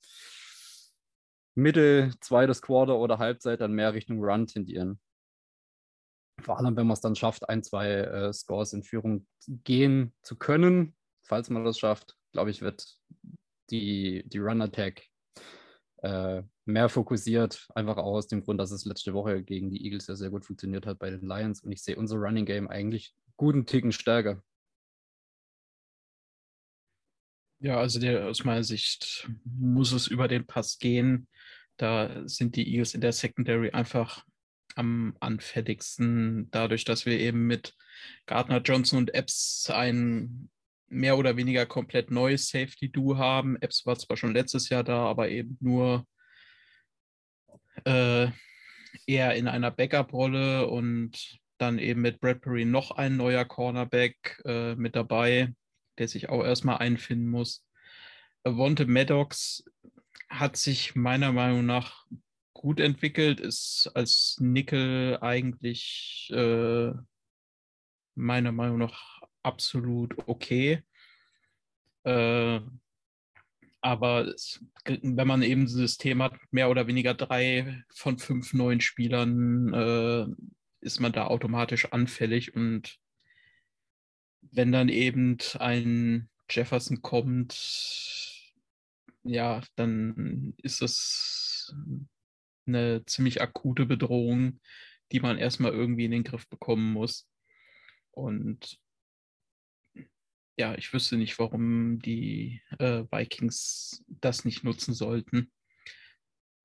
Speaker 4: Mitte, zweites Quarter oder Halbzeit dann mehr Richtung Run tendieren. Vor allem, wenn man es dann schafft, ein, zwei äh, Scores in Führung gehen zu können. Falls man das schafft, glaube ich, wird die, die Run-Attack äh, mehr fokussiert. Einfach auch aus dem Grund, dass es letzte Woche gegen die Eagles ja sehr gut funktioniert hat bei den Lions. Und ich sehe unser Running Game eigentlich guten Ticken stärker.
Speaker 3: Ja, also der, aus meiner Sicht muss es über den Pass gehen. Da sind die Eagles in der Secondary einfach am anfälligsten, dadurch, dass wir eben mit Gardner Johnson und Epps ein mehr oder weniger komplett neues Safety-Do haben. Epps war zwar schon letztes Jahr da, aber eben nur äh, eher in einer Backup-Rolle und dann eben mit Bradbury noch ein neuer Cornerback äh, mit dabei der sich auch erstmal einfinden muss. Wonte Maddox hat sich meiner Meinung nach gut entwickelt, ist als Nickel eigentlich äh, meiner Meinung nach absolut okay. Äh, aber es, wenn man eben ein System hat, mehr oder weniger drei von fünf neuen Spielern, äh, ist man da automatisch anfällig und wenn dann eben ein Jefferson kommt, ja, dann ist es eine ziemlich akute Bedrohung, die man erstmal irgendwie in den Griff bekommen muss. Und ja, ich wüsste nicht, warum die äh, Vikings das nicht nutzen sollten.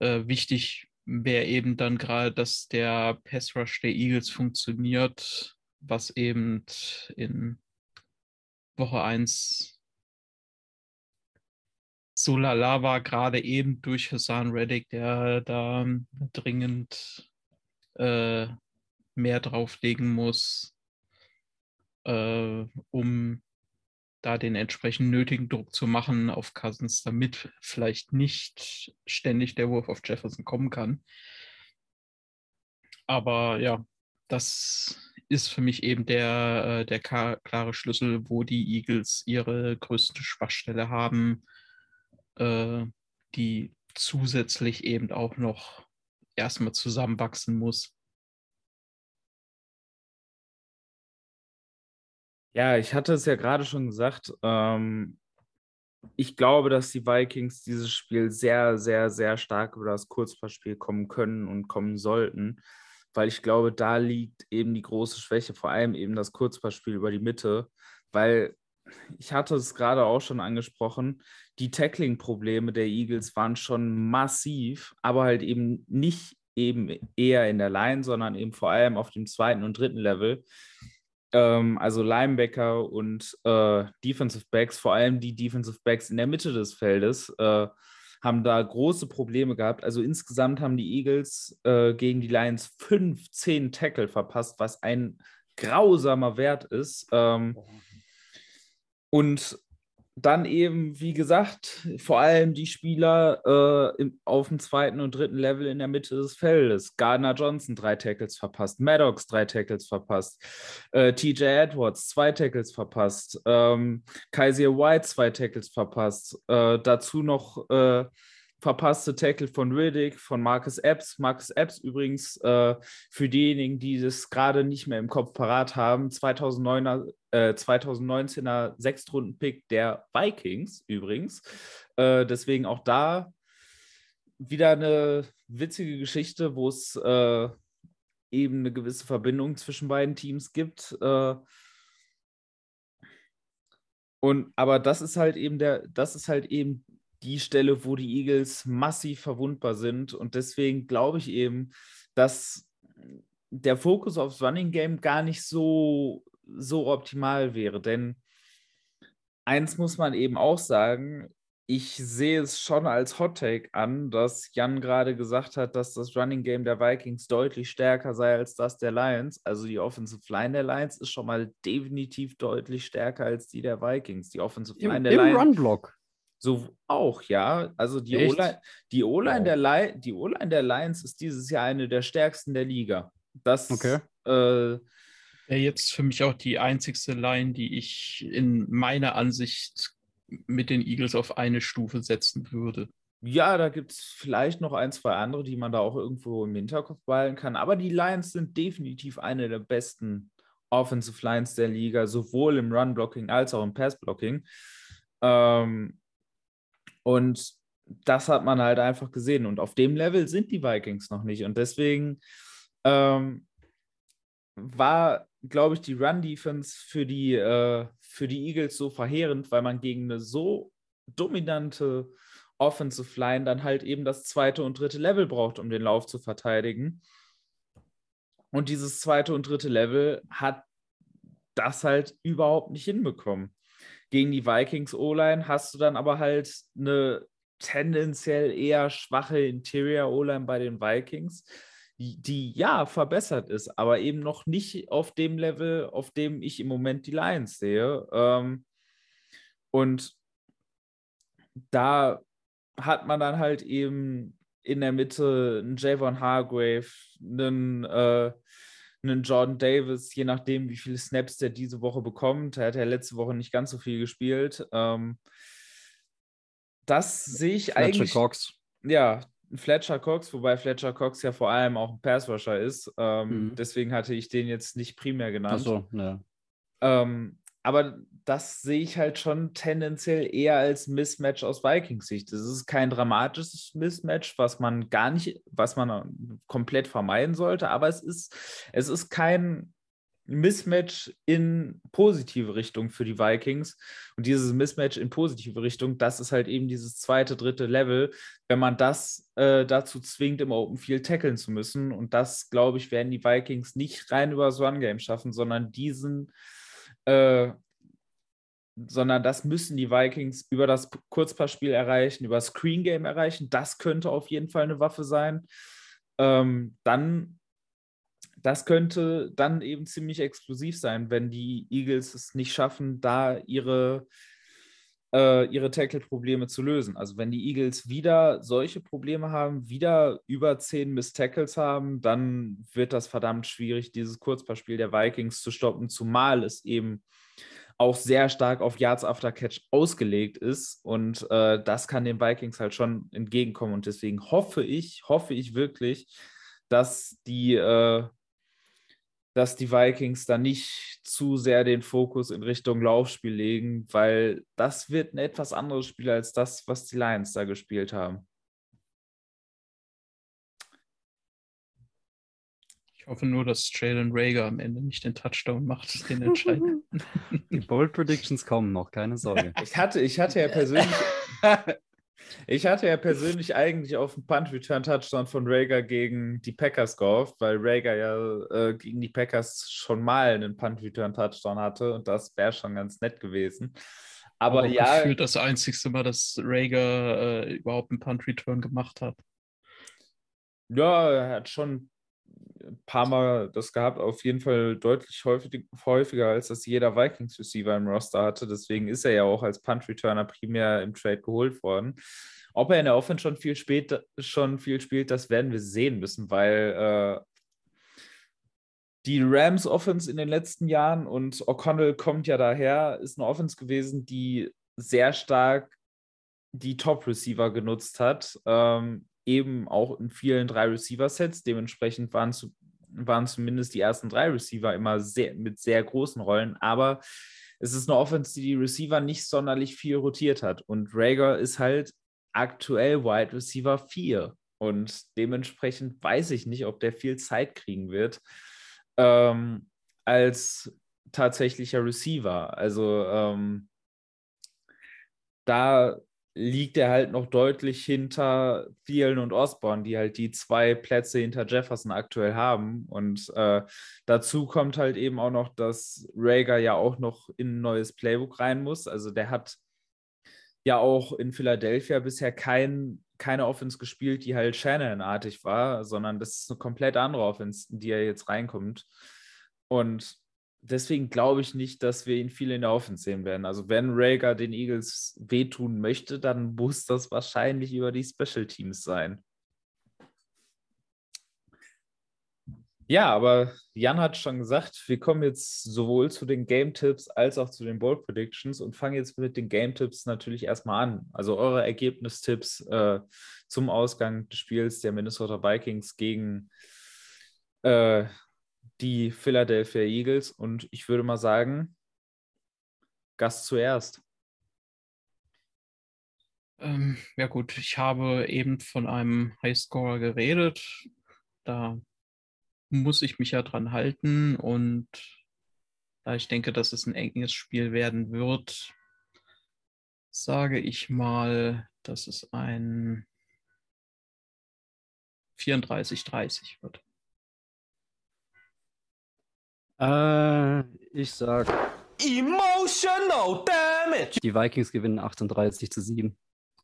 Speaker 3: Äh, wichtig wäre eben dann gerade, dass der Pass Rush der Eagles funktioniert, was eben in Woche 1 so lala war, gerade eben durch Hassan Reddick, der da dringend äh, mehr drauflegen muss, äh, um da den entsprechend nötigen Druck zu machen auf Cousins, damit vielleicht nicht ständig der Wurf auf Jefferson kommen kann. Aber ja, das ist für mich eben der, äh, der klare Schlüssel, wo die Eagles ihre größte Schwachstelle haben, äh, die zusätzlich eben auch noch erstmal zusammenwachsen muss.
Speaker 2: Ja, ich hatte es ja gerade schon gesagt. Ähm, ich glaube, dass die Vikings dieses Spiel sehr, sehr, sehr stark über das Kurzpassspiel kommen können und kommen sollten weil ich glaube, da liegt eben die große Schwäche, vor allem eben das Kurzpassspiel über die Mitte, weil ich hatte es gerade auch schon angesprochen, die Tackling-Probleme der Eagles waren schon massiv, aber halt eben nicht eben eher in der Line, sondern eben vor allem auf dem zweiten und dritten Level. Ähm, also Linebacker und äh, Defensive Backs, vor allem die Defensive Backs in der Mitte des Feldes, äh, haben da große Probleme gehabt. Also insgesamt haben die Eagles äh, gegen die Lions 15 Tackle verpasst, was ein grausamer Wert ist. Ähm, und dann eben, wie gesagt, vor allem die Spieler äh, im, auf dem zweiten und dritten Level in der Mitte des Feldes. Gardner Johnson drei Tackles verpasst, Maddox drei Tackles verpasst, äh, TJ Edwards zwei Tackles verpasst, ähm, Kaiser White zwei Tackles verpasst. Äh, dazu noch äh, verpasste Tackle von Riddick, von Marcus Epps. Marcus Epps übrigens äh, für diejenigen, die das gerade nicht mehr im Kopf parat haben, 2009er, äh, 2019er Sechstrunden-Pick der Vikings übrigens. Äh, deswegen auch da wieder eine witzige Geschichte, wo es äh, eben eine gewisse Verbindung zwischen beiden Teams gibt. Äh, und aber das ist halt eben der, das ist halt eben die Stelle, wo die Eagles massiv verwundbar sind. Und deswegen glaube ich eben, dass der Fokus aufs Running Game gar nicht so, so optimal wäre. Denn eins muss man eben auch sagen, ich sehe es schon als Hot Take an, dass Jan gerade gesagt hat, dass das Running Game der Vikings deutlich stärker sei als das der Lions. Also die Offensive Line der Lions ist schon mal definitiv deutlich stärker als die der Vikings. Die Offensive Line
Speaker 4: Im,
Speaker 2: der
Speaker 4: im
Speaker 2: Lions.
Speaker 4: Run-Block.
Speaker 2: So auch, ja. Also die? O-Line die O-Line
Speaker 4: Wow.
Speaker 2: der, Li die O-Line der Lions ist dieses Jahr eine der stärksten der Liga. Das
Speaker 4: Okay.
Speaker 2: äh,
Speaker 3: Wäre jetzt für mich auch die einzigste Line, die ich in meiner Ansicht mit den Eagles auf eine Stufe setzen würde.
Speaker 2: Ja, da gibt es vielleicht noch ein, zwei andere, die man da auch irgendwo im Hinterkopf behalten kann. Aber die Lions sind definitiv eine der besten Offensive Lines der Liga, sowohl im Run-Blocking als auch im Pass-Blocking. Ähm, und das hat man halt einfach gesehen. Und auf dem Level sind die Vikings noch nicht. Und deswegen ähm, war, glaube ich, die Run-Defense für, die, äh, für die Eagles so verheerend, weil man gegen eine so dominante Offensive Line dann halt eben das zweite und dritte Level braucht, um den Lauf zu verteidigen. Und dieses zweite und dritte Level hat das halt überhaupt nicht hinbekommen. Gegen die Vikings O-Line hast du dann aber halt eine tendenziell eher schwache Interior O-Line bei den Vikings, die, die ja verbessert ist, aber eben noch nicht auf dem Level, auf dem ich im Moment die Lions sehe. Ähm, und da hat man dann halt eben in der Mitte einen Javon Hargrave, einen, äh, einen Jordan Davis, je nachdem, wie viele Snaps der diese Woche bekommt. Er hat ja letzte Woche nicht ganz so viel gespielt. Ähm, das sehe ich
Speaker 4: Fletcher
Speaker 2: eigentlich.
Speaker 4: Cox.
Speaker 2: Ja, Fletcher Cox, wobei Fletcher Cox ja vor allem auch ein Pass-Rusher ist. Ähm,
Speaker 4: Mhm.
Speaker 2: Deswegen hatte ich den jetzt nicht primär genannt.
Speaker 4: Achso, ja.
Speaker 2: Ähm, aber das sehe ich halt schon tendenziell eher als Mismatch aus Vikings Sicht. Das ist kein dramatisches Mismatch, was man gar nicht, was man komplett vermeiden sollte, aber es ist, es ist kein Mismatch in positive Richtung für die Vikings. Und dieses Mismatch in positive Richtung, das ist halt eben dieses zweite, dritte Level, wenn man das äh, dazu zwingt, im Open Field tackeln zu müssen. Und das, glaube ich, werden die Vikings nicht rein über das Run-Game schaffen, sondern diesen äh, sondern das müssen die Vikings über das Kurzpassspiel erreichen, über das Screen Game erreichen. Das könnte auf jeden Fall eine Waffe sein. Ähm, dann, das könnte dann eben ziemlich explosiv sein, wenn die Eagles es nicht schaffen, da ihre, äh, ihre Tackle-Probleme zu lösen. Also wenn die Eagles wieder solche Probleme haben, wieder über 10 Miss Tackles haben, dann wird das verdammt schwierig, dieses Kurzpassspiel der Vikings zu stoppen, zumal es eben auch sehr stark auf Yards After Catch ausgelegt ist. Und äh, das kann den Vikings halt schon entgegenkommen. Und deswegen hoffe ich, hoffe ich wirklich, dass die, äh, dass die Vikings da nicht zu sehr den Fokus in Richtung Laufspiel legen, weil das wird ein etwas anderes Spiel als das, was die Lions da gespielt haben.
Speaker 3: Ich hoffe nur, dass Jalen Rager am Ende nicht den Touchdown macht, den entscheidenden.
Speaker 4: Die Bold Predictions kommen noch, keine Sorge.
Speaker 2: Ich hatte, ich hatte ja persönlich, ich hatte ja persönlich eigentlich auf einen Punt-Return-Touchdown von Rager gegen die Packers gehofft, weil Rager ja äh, gegen die Packers schon mal einen Punt-Return-Touchdown hatte und das wäre schon ganz nett gewesen. Aber
Speaker 3: Auch
Speaker 2: ja,
Speaker 3: gefühlt das einzigste Mal, dass Rager äh, überhaupt einen Punt-Return gemacht hat.
Speaker 2: ja, er hat schon ein paar Mal das gehabt, auf jeden Fall deutlich häufig, häufiger, als das jeder Vikings-Receiver im Roster hatte. Deswegen ist er ja auch als Punt-Returner primär im Trade geholt worden. Ob er in der Offense schon viel, spät, schon viel spielt, das werden wir sehen müssen, weil äh, die Rams Offense in den letzten Jahren und O'Connell kommt ja daher, ist eine Offense gewesen, die sehr stark die Top-Receiver genutzt hat. Ähm, eben auch in vielen drei Receiver-Sets. Dementsprechend waren, zu, waren zumindest die ersten drei Receiver immer sehr, mit sehr großen Rollen. Aber es ist eine Offense, die die Receiver nicht sonderlich viel rotiert hat. Und Rager ist halt aktuell Wide Receiver 4. Und dementsprechend weiß ich nicht, ob der viel Zeit kriegen wird ähm, als tatsächlicher Receiver. Also ähm, da liegt er halt noch deutlich hinter Thielen und Osborne, die halt die zwei Plätze hinter Jefferson aktuell haben. Und äh, dazu kommt halt eben auch noch, dass Rager ja auch noch in ein neues Playbook rein muss. Also der hat ja auch in Philadelphia bisher kein, keine Offense gespielt, die halt Shannon-artig war, sondern das ist eine komplett andere Offense, in die er jetzt reinkommt. Und deswegen glaube ich nicht, dass wir ihn viel in der Offense sehen werden. Also wenn Rager den Eagles wehtun möchte, dann muss das wahrscheinlich über die Special Teams sein. Ja, aber Jan hat schon gesagt, wir kommen jetzt sowohl zu den Game-Tipps als auch zu den Bold Predictions und fangen jetzt mit den Game-Tipps natürlich erstmal an. Also eure Ergebnistipps äh, zum Ausgang des Spiels der Minnesota Vikings gegen äh, die Philadelphia Eagles. Und ich würde mal sagen, Gast zuerst.
Speaker 3: Ähm, ja gut, ich habe eben von einem Highscorer geredet. Da muss ich mich ja dran halten und da ich denke, dass es ein enges Spiel werden wird, sage ich mal, dass es ein 34-30 wird.
Speaker 4: Äh, ich sag,
Speaker 5: Emotional damage.
Speaker 4: die Vikings gewinnen 38 zu 7.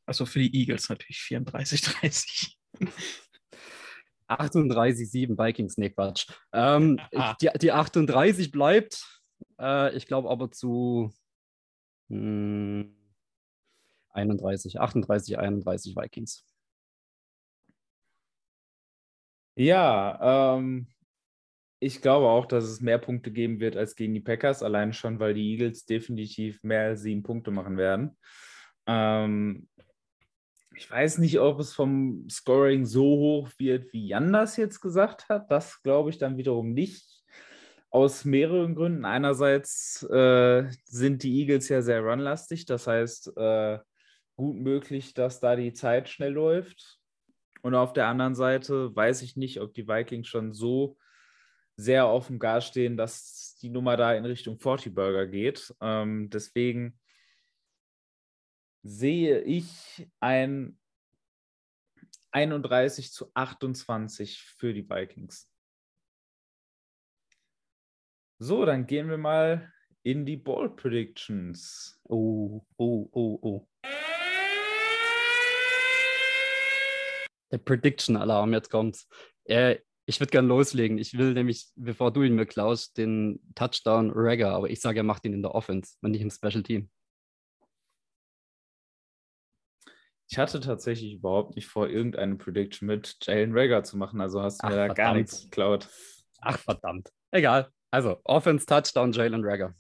Speaker 3: Also für die Eagles natürlich 34-30.
Speaker 4: 38, 7 Vikings, nee, Quatsch. Ähm,
Speaker 3: Ah.
Speaker 4: die, die 38 bleibt. Äh, ich glaube aber zu hm, 31, 38, 31 Vikings.
Speaker 2: Ja, ähm, ich glaube auch, dass es mehr Punkte geben wird als gegen die Packers, allein schon, weil die Eagles definitiv mehr als sieben Punkte machen werden. Ähm, ich weiß nicht, ob es vom Scoring so hoch wird, wie Jan das jetzt gesagt hat. Das glaube ich dann wiederum nicht. Aus mehreren Gründen. Einerseits äh, sind die Eagles ja sehr runlastig, das heißt, äh, gut möglich, dass da die Zeit schnell läuft. Und auf der anderen Seite weiß ich nicht, ob die Vikings schon so sehr auf dem Gas stehen, dass die Nummer da in Richtung 40 Burger geht. Ähm, deswegen sehe ich ein 31 zu 28 für die Vikings. So, dann gehen wir mal in die Ball Predictions.
Speaker 4: Oh, oh, oh, oh. Der Prediction-Alarm, jetzt kommt's. Äh, ich würde gern loslegen. Ich will nämlich, bevor du ihn mir klaust, den Touchdown Ragger, aber ich sage, er macht ihn in der Offense und nicht im Special Team.
Speaker 2: Ich hatte tatsächlich überhaupt nicht vor, irgendeine Prediction mit Jalen Rager zu machen, also hast du mir
Speaker 4: Ach,
Speaker 2: da gar
Speaker 4: verdammt.
Speaker 2: nichts geklaut.
Speaker 4: Ach, verdammt. Egal. Also, Offense, Touchdown, Jalen Ragger.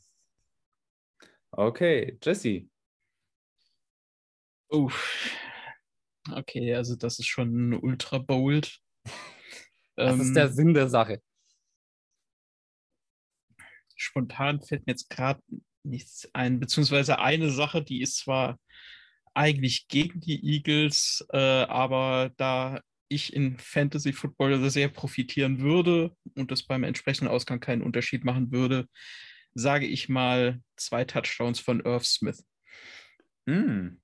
Speaker 2: Okay, Jesse.
Speaker 3: Oh. Okay, also das ist schon ultra bold.
Speaker 4: Das ist
Speaker 3: Ähm,
Speaker 4: der Sinn der Sache.
Speaker 3: spontan fällt mir jetzt gerade nichts ein, beziehungsweise eine Sache, die ist zwar eigentlich gegen die Eagles, äh, aber da ich in Fantasy Football sehr profitieren würde und das beim entsprechenden Ausgang keinen Unterschied machen würde, sage ich mal zwei Touchdowns von Irv Smith.
Speaker 2: Hm.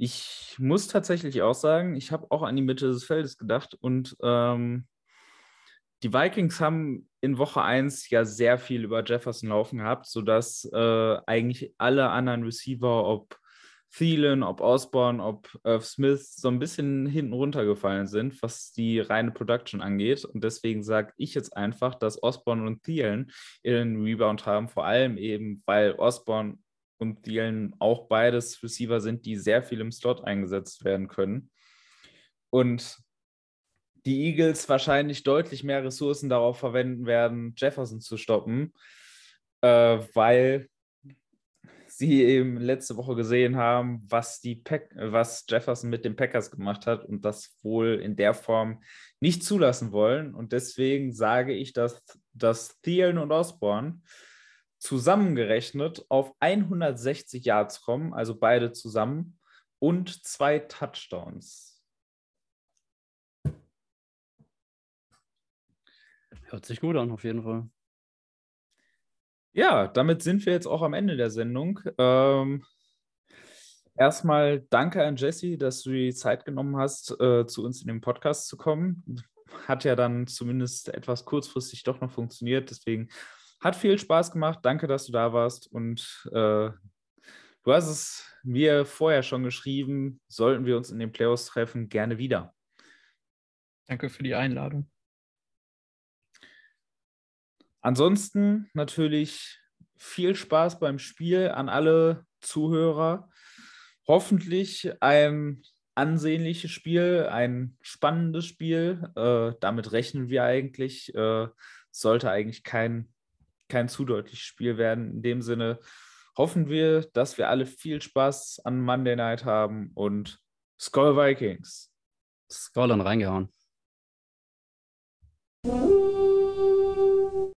Speaker 2: Ich muss tatsächlich auch sagen, ich habe auch an die Mitte des Feldes gedacht und ähm, die Vikings haben in Woche 1 ja sehr viel über Jefferson laufen gehabt, sodass äh, eigentlich alle anderen Receiver, ob Thielen, ob Osborne, ob Irv Smith, so ein bisschen hinten runtergefallen sind, was die reine Production angeht. Und deswegen sage ich jetzt einfach, dass Osborne und Thielen ihren Rebound haben, vor allem eben, weil Osborne und Thielen auch beides Receiver sind, die sehr viel im Slot eingesetzt werden können. Und die Eagles wahrscheinlich deutlich mehr Ressourcen darauf verwenden werden, Jefferson zu stoppen, äh, weil Sie eben letzte Woche gesehen haben, was, die Pack was Jefferson mit den Packers gemacht hat und das wohl in der Form nicht zulassen wollen. Und deswegen sage ich, dass, dass Thielen und Osborne zusammengerechnet auf 160 Yards kommen, also beide zusammen, und zwei Touchdowns.
Speaker 4: Hört sich gut an, auf jeden Fall.
Speaker 2: Ja, damit sind wir jetzt auch am Ende der Sendung. Ähm, erstmal danke an Jesse, dass du die Zeit genommen hast, äh, zu uns in den Podcast zu kommen. Hat ja dann zumindest etwas kurzfristig doch noch funktioniert. Deswegen hat viel Spaß gemacht. Danke, dass du da warst. Und äh, du hast es mir vorher schon geschrieben, sollten wir uns in den Playoffs treffen, gerne wieder.
Speaker 3: Danke für die Einladung.
Speaker 2: Ansonsten natürlich viel Spaß beim Spiel an alle Zuhörer. Hoffentlich ein ansehnliches Spiel, ein spannendes Spiel. Äh, damit rechnen wir eigentlich. Äh, sollte eigentlich kein kein zu deutliches Spiel werden. In dem Sinne hoffen wir, dass wir alle viel Spaß an Monday Night haben und Skull Vikings.
Speaker 4: Skull und reingehauen.